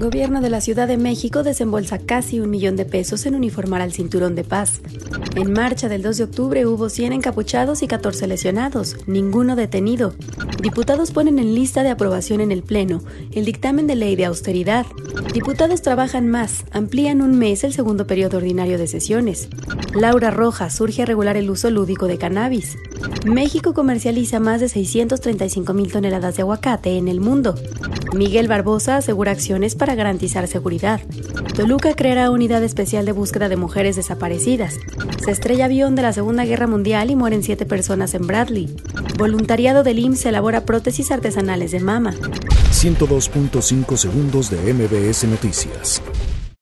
Gobierno de la Ciudad de México desembolsa casi un millón de pesos en uniformar al Cinturón de Paz. En marcha del 2 de octubre hubo 100 encapuchados y 14 lesionados, ninguno detenido. Diputados ponen en lista de aprobación en el Pleno el dictamen de ley de austeridad. Diputados trabajan más, amplían un mes el segundo periodo ordinario de sesiones. Laura Rojas surge a regular el uso lúdico de cannabis. México comercializa más de 635 mil toneladas de aguacate en el mundo. Miguel Barbosa asegura acciones para garantizar seguridad. Toluca creará unidad especial de búsqueda de mujeres desaparecidas. Se estrella avión de la Segunda Guerra Mundial y mueren siete personas en Bradley. Voluntariado del IMSS elabora prótesis artesanales de mama. 102.5 segundos de MBS Noticias.